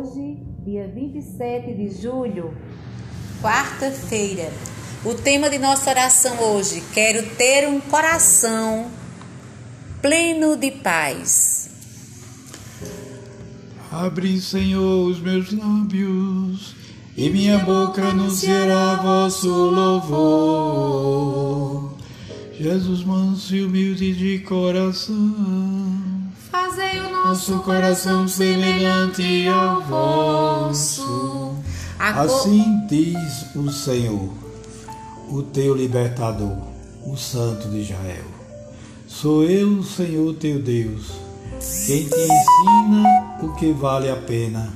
Hoje, dia 27 de julho, quarta-feira. O tema de nossa oração hoje: quero ter um coração pleno de paz. Abre, Senhor, os meus lábios, e minha boca anunciará vosso louvor. Jesus, manso e humilde de coração, fazei o nosso coração semelhante ao vosso. Assim diz o Senhor, o teu libertador, o Santo de Israel. Sou eu, Senhor teu Deus, quem te ensina o que vale a pena,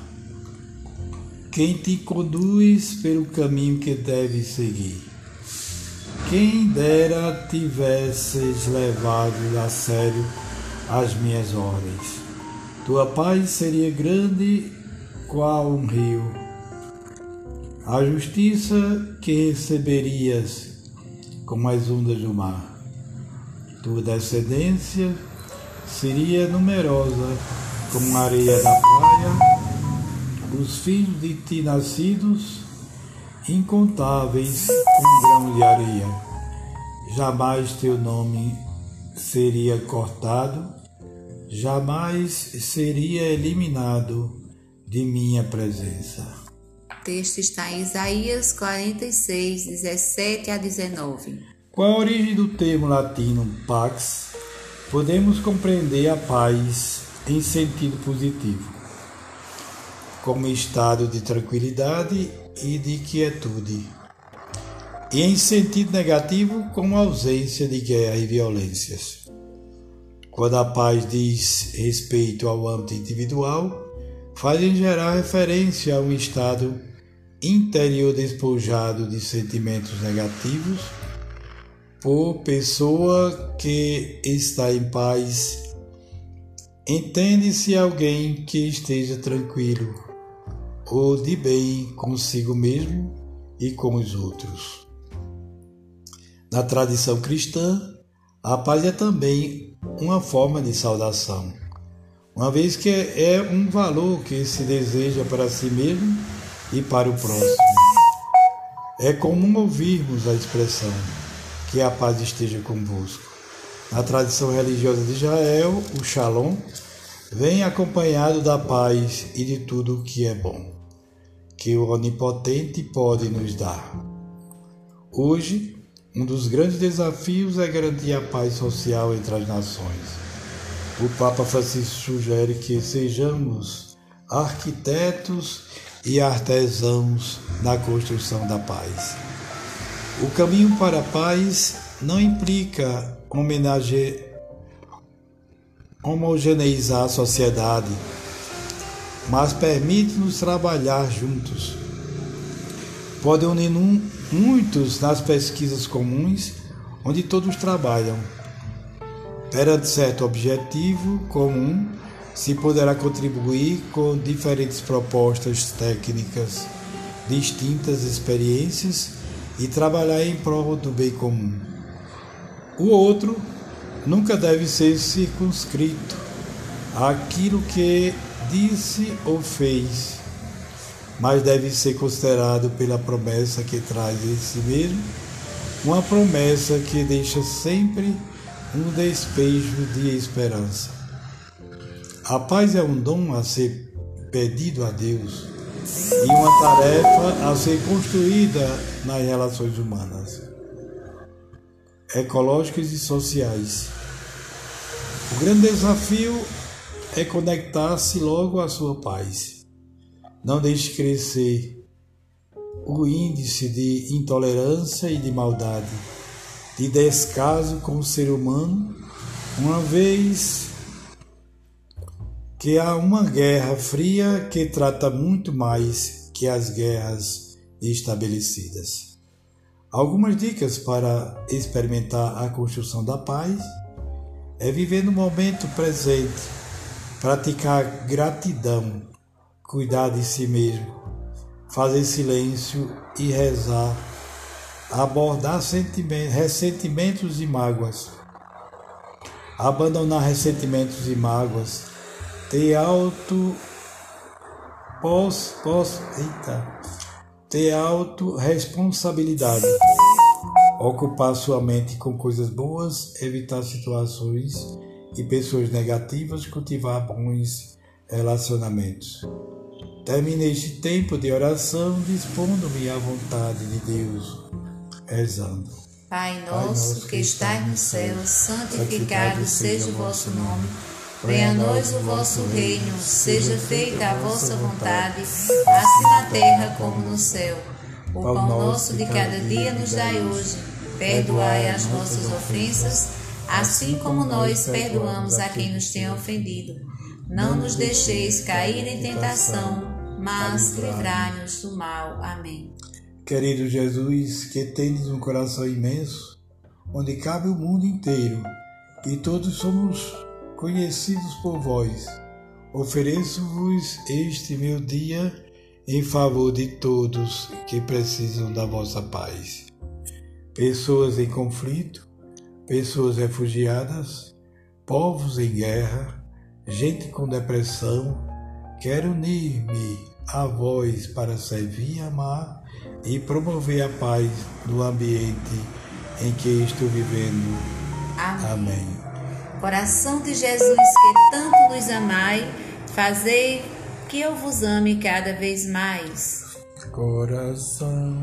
quem te conduz pelo caminho que deves seguir. Quem dera tivesses levado a sério as minhas ordens. Tua paz seria grande qual um rio. A justiça que receberias como as ondas do mar. Tua descendência seria numerosa como a areia da praia. Os filhos de ti nascidos incontáveis como grão de areia. Jamais teu nome seria cortado, jamais seria eliminado de minha presença. O texto está em Isaías 46, 17 a 19. Com a origem do termo latino pax, podemos compreender a paz em sentido positivo, como estado de tranquilidade e de quietude, e em sentido negativo, como ausência de guerra e violências. Quando a paz diz respeito ao âmbito individual, faz em geral referência a um estado interior despojado de sentimentos negativos por pessoa que está em paz. Entende-se alguém que esteja tranquilo, ou de bem consigo mesmo e com os outros. Na tradição cristã, a paz é também uma forma de saudação, uma vez que é um valor que se deseja para si mesmo e para o próximo. É comum ouvirmos a expressão que a paz esteja convosco. Na tradição religiosa de Israel, o Shalom vem acompanhado da paz e de tudo o que é bom que o Onipotente pode nos dar. Hoje, um dos grandes desafios é garantir a paz social entre as nações. O Papa Francisco sugere que sejamos arquitetos e artesãos na construção da paz. O caminho para a paz não implica homogeneizar a sociedade mas permite-nos trabalhar juntos. Pode unir muitos nas pesquisas comuns, onde todos trabalham. Perante certo objetivo comum, se poderá contribuir com diferentes propostas técnicas, distintas experiências e trabalhar em prol do bem comum. O outro nunca deve ser circunscrito àquilo que disse ou fez, mas deve ser considerado pela promessa que traz em si mesmo, uma promessa que deixa sempre um despejo de esperança. A paz é um dom a ser pedido a Deus e uma tarefa a ser construída nas relações humanas, ecológicas e sociais. O grande desafio é conectar-se logo à sua paz. Não deixe crescer o índice de intolerância e de maldade, de descaso com o ser humano, uma vez que há uma guerra fria que trata muito mais que as guerras estabelecidas. Algumas dicas para experimentar a construção da paz é viver no momento presente praticar gratidão, cuidar de si mesmo, fazer silêncio e rezar, abordar ressentimentos e mágoas, abandonar ressentimentos e mágoas, ter alto posso, posso, eita, ter autorresponsabilidade, ocupar sua mente com coisas boas, evitar situações e pessoas negativas, cultivar bons relacionamentos. Terminei este tempo de oração dispondo-me à vontade de Deus, rezando. Pai nosso que estais no céu, santificado seja o vosso nome. Venha a nós o vosso reino, seja feita a vossa vontade, assim na terra como no céu. O pão nosso de cada dia nos dai hoje. Perdoai as nossas ofensas, assim como nós perdoamos a quem nos tem ofendido. Não nos deixeis cair em tentação, mas livrai-nos do mal. Amém. Querido Jesus, que tendes um coração imenso, onde cabe o mundo inteiro, e todos somos conhecidos por vós, ofereço-vos este meu dia em favor de todos que precisam da vossa paz. Pessoas em conflito, pessoas refugiadas, povos em guerra, gente com depressão, quero unir-me a vós para servir, amar e promover a paz no ambiente em que estou vivendo. Amém. Amém. Coração de Jesus, que tanto nos amai, fazei que eu vos ame cada vez mais. Coração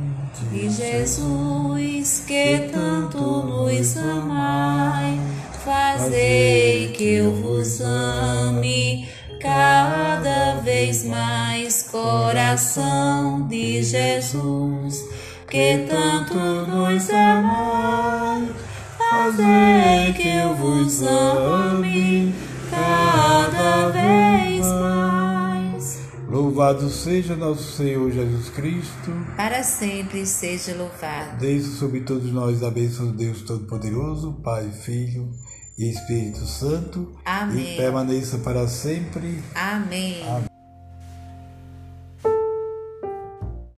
de Jesus, que tanto nos amai, fazei que eu vos ame cada vez mais. Coração de Jesus, que tanto nos amai, fazei que eu vos ame cada vez mais. Louvado seja nosso Senhor Jesus Cristo. Para sempre seja louvado. Desde sobre todos nós a bênção de Deus Todo-Poderoso, Pai, Filho e Espírito Santo. Amém. E permaneça para sempre. Amém. Amém.